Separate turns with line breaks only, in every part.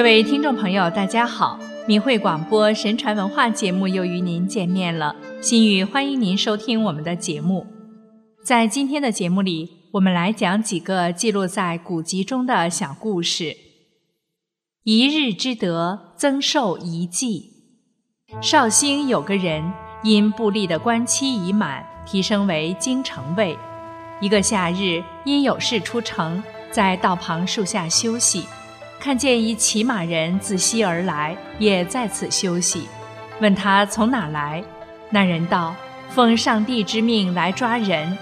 各位听众朋友，大家好！明慧广播神传文化节目又与您见面了。心语欢迎您收听我们的节目。在今天的节目里，我们来讲几个记录在古籍中的小故事。一日之德，增寿一计。绍兴有个人因部吏的官期已满，提升为京城尉。一个夏日，因有事出城，在道旁树下休息。看见一骑马人自西而来，也在此休息。问他从哪来，那人道：“奉上帝之命来抓人，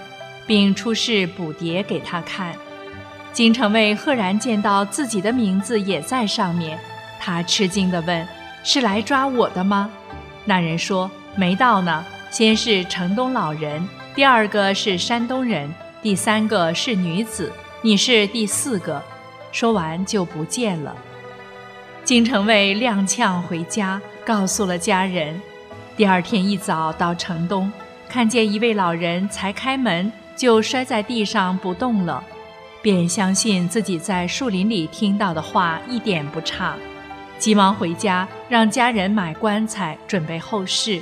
并出示捕蝶给他看。”金城卫赫然见到自己的名字也在上面，他吃惊地问：“是来抓我的吗？”那人说：“没到呢。先是城东老人，第二个是山东人，第三个是女子，你是第四个。”说完就不见了。金城卫踉跄回家，告诉了家人。第二天一早到城东，看见一位老人才开门就摔在地上不动了，便相信自己在树林里听到的话一点不差，急忙回家让家人买棺材准备后事。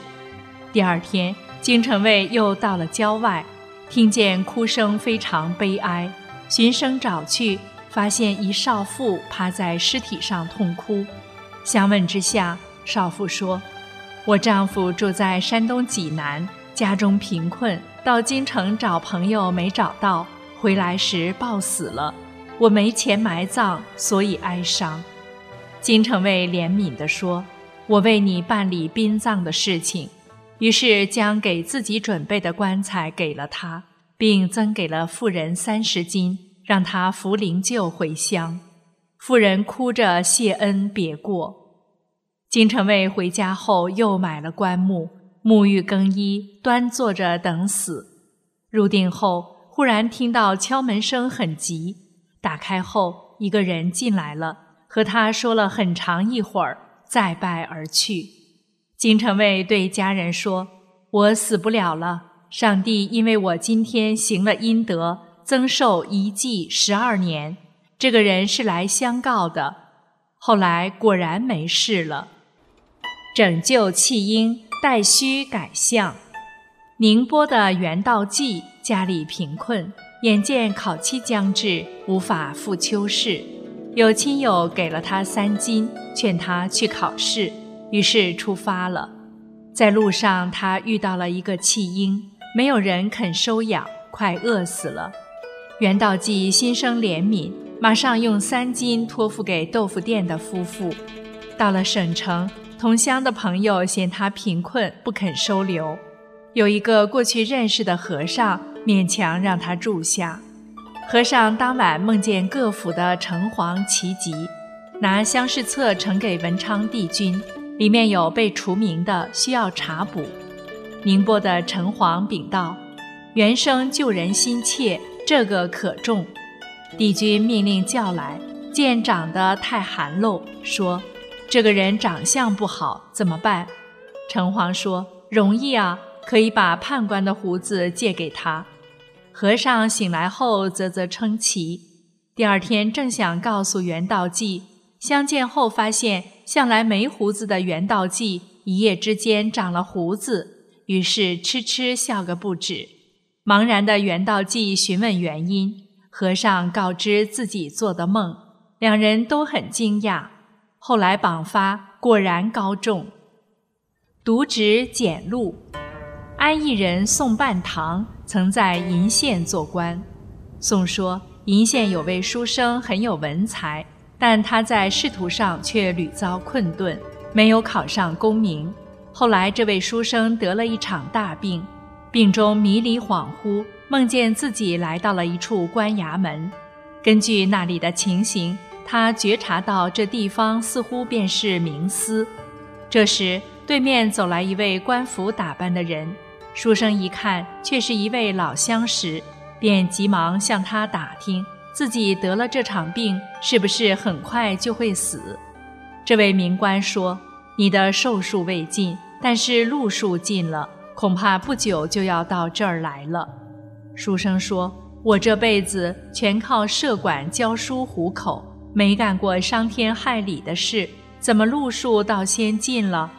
第二天，金城卫又到了郊外，听见哭声非常悲哀，循声找去。发现一少妇趴在尸体上痛哭，相问之下，少妇说：“我丈夫住在山东济南，家中贫困，到京城找朋友没找到，回来时暴死了。我没钱埋葬，所以哀伤。”金城尉怜悯地说：“我为你办理殡葬的事情。”于是将给自己准备的棺材给了他，并赠给了妇人三十斤。让他扶灵柩回乡，妇人哭着谢恩别过。金城卫回家后又买了棺木，沐浴更衣，端坐着等死。入定后，忽然听到敲门声很急，打开后，一个人进来了，和他说了很长一会儿，再拜而去。金城卫对家人说：“我死不了了，上帝因为我今天行了阴德。”增寿一计十二年，这个人是来相告的，后来果然没事了。拯救弃婴，待需改相。宁波的袁道济家里贫困，眼见考期将至，无法赴秋试，有亲友给了他三金，劝他去考试，于是出发了。在路上，他遇到了一个弃婴，没有人肯收养，快饿死了。袁道济心生怜悯，马上用三金托付给豆腐店的夫妇。到了省城，同乡的朋友嫌他贫困，不肯收留。有一个过去认识的和尚，勉强让他住下。和尚当晚梦见各府的城隍齐集，拿乡试册呈给文昌帝君，里面有被除名的，需要查补。宁波的城隍禀道：“原生救人心切。”这个可重，帝君命令叫来，见长得太寒露，说：“这个人长相不好，怎么办？”城隍说：“容易啊，可以把判官的胡子借给他。”和尚醒来后啧啧称奇。第二天正想告诉袁道济，相见后发现向来没胡子的袁道济一夜之间长了胡子，于是痴痴笑个不止。茫然的袁道济询问原因，和尚告知自己做的梦，两人都很惊讶。后来榜发，果然高中。读职简录：安邑人宋半堂曾在鄞县做官。宋说，鄞县有位书生很有文才，但他在仕途上却屡遭困顿，没有考上功名。后来这位书生得了一场大病。病中迷离恍惚，梦见自己来到了一处官衙门。根据那里的情形，他觉察到这地方似乎便是冥司。这时，对面走来一位官服打扮的人，书生一看，却是一位老相识，便急忙向他打听自己得了这场病，是不是很快就会死。这位名官说：“你的寿数未尽，但是路数尽了。”恐怕不久就要到这儿来了。书生说：“我这辈子全靠设馆教书糊口，没干过伤天害理的事，怎么路数倒先进了？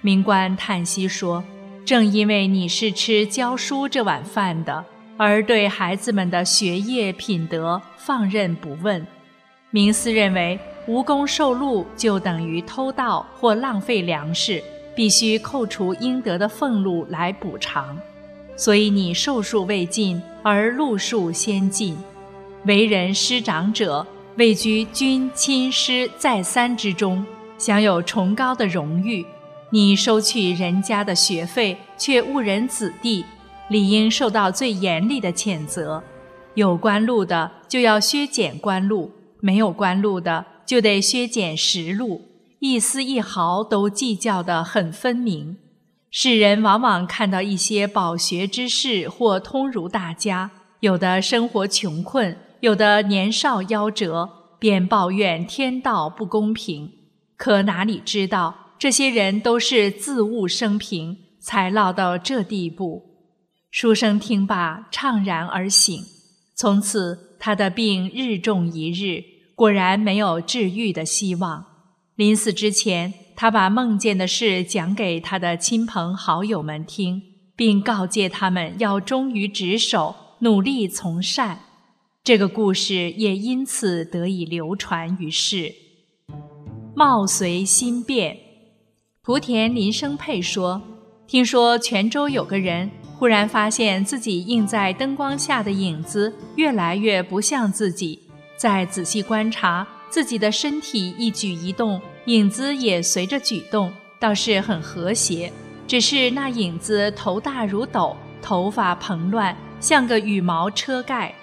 明官叹息说：“正因为你是吃教书这碗饭的，而对孩子们的学业品德放任不问。明思认为无功受禄就等于偷盗或浪费粮食，必须扣除应得的俸禄来补偿。所以你寿数未尽，而禄数先尽。为人师长者。”位居君亲师再三之中，享有崇高的荣誉。你收取人家的学费，却误人子弟，理应受到最严厉的谴责。有官禄的就要削减官禄，没有官禄的就得削减实禄，一丝一毫都计较得很分明。世人往往看到一些饱学之士或通儒大家，有的生活穷困。有的年少夭折，便抱怨天道不公平。可哪里知道，这些人都是自误生平，才落到这地步。书生听罢，怅然而醒。从此，他的病日重一日，果然没有治愈的希望。临死之前，他把梦见的事讲给他的亲朋好友们听，并告诫他们要忠于职守，努力从善。这个故事也因此得以流传于世。貌随心变，莆田林生佩说：“听说泉州有个人，忽然发现自己映在灯光下的影子越来越不像自己。再仔细观察，自己的身体一举一动，影子也随着举动，倒是很和谐。只是那影子头大如斗，头发蓬乱，像个羽毛车盖。”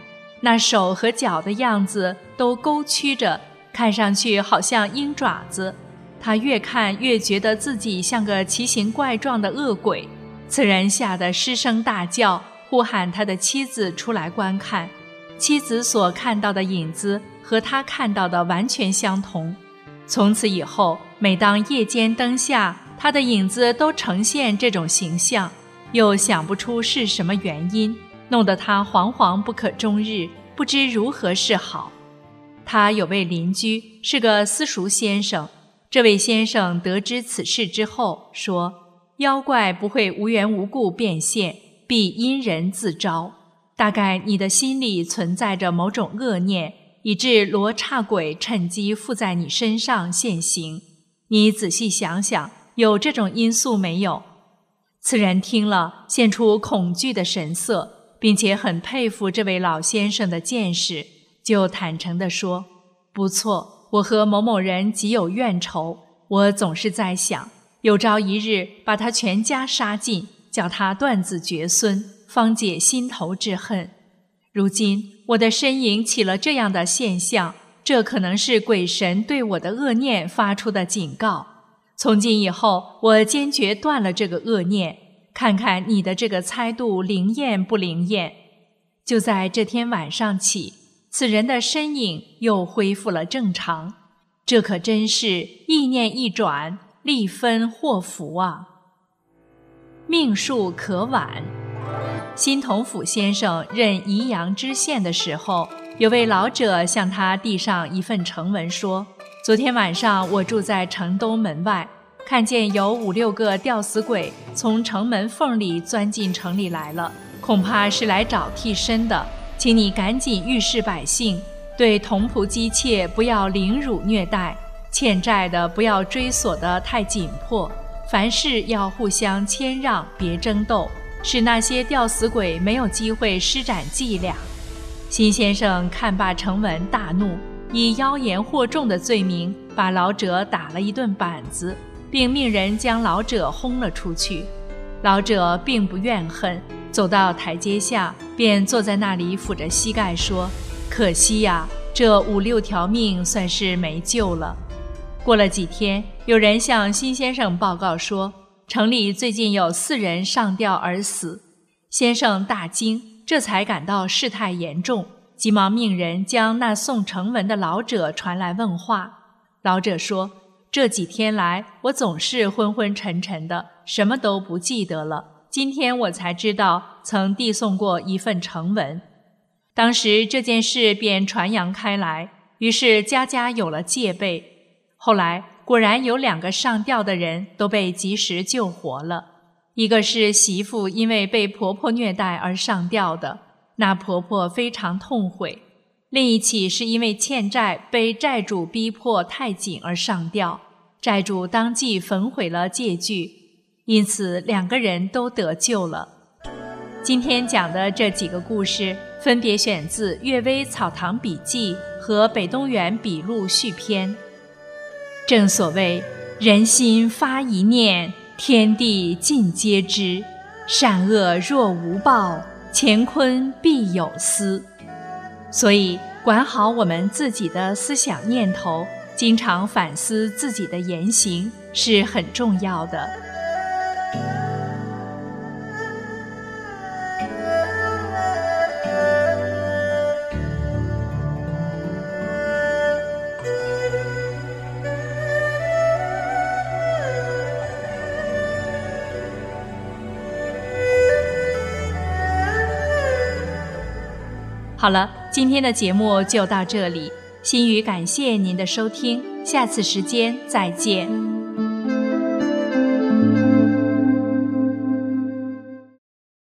那手和脚的样子都勾曲着，看上去好像鹰爪子。他越看越觉得自己像个奇形怪状的恶鬼。此人吓得失声大叫，呼喊他的妻子出来观看。妻子所看到的影子和他看到的完全相同。从此以后，每当夜间灯下，他的影子都呈现这种形象，又想不出是什么原因。弄得他惶惶不可终日，不知如何是好。他有位邻居是个私塾先生，这位先生得知此事之后说：“妖怪不会无缘无故变现，必因人自招。大概你的心里存在着某种恶念，以致罗刹鬼趁机附在你身上现形。你仔细想想，有这种因素没有？”此人听了，现出恐惧的神色。并且很佩服这位老先生的见识，就坦诚地说：“不错，我和某某人极有怨仇。我总是在想，有朝一日把他全家杀尽，叫他断子绝孙，方解心头之恨。如今我的身影起了这样的现象，这可能是鬼神对我的恶念发出的警告。从今以后，我坚决断了这个恶念。”看看你的这个猜度灵验不灵验？就在这天晚上起，此人的身影又恢复了正常。这可真是意念一转，立分祸福啊！命数可晚。新同甫先生任宜阳知县的时候，有位老者向他递上一份呈文，说：“昨天晚上我住在城东门外。”看见有五六个吊死鬼从城门缝里钻进城里来了，恐怕是来找替身的，请你赶紧预示百姓，对同仆姬妾不要凌辱虐待，欠债的不要追索得太紧迫，凡事要互相谦让，别争斗，使那些吊死鬼没有机会施展伎俩。辛先生看罢成文，大怒，以妖言惑众的罪名，把老者打了一顿板子。并命人将老者轰了出去。老者并不怨恨，走到台阶下，便坐在那里抚着膝盖说：“可惜呀，这五六条命算是没救了。”过了几天，有人向辛先生报告说，城里最近有四人上吊而死。先生大惊，这才感到事态严重，急忙命人将那送呈文的老者传来问话。老者说。这几天来，我总是昏昏沉沉的，什么都不记得了。今天我才知道，曾递送过一份呈文。当时这件事便传扬开来，于是家家有了戒备。后来果然有两个上吊的人都被及时救活了，一个是媳妇因为被婆婆虐待而上吊的，那婆婆非常痛悔；另一起是因为欠债被债主逼迫太紧而上吊，债主当即焚毁了借据，因此两个人都得救了。今天讲的这几个故事，分别选自《阅微草堂笔记》和《北东园笔录续篇》。正所谓“人心发一念，天地尽皆知；善恶若无报，乾坤必有私。”所以，管好我们自己的思想念头，经常反思自己的言行，是很重要的。好了，今天的节目就到这里。心语感谢您的收听，下次时间再见。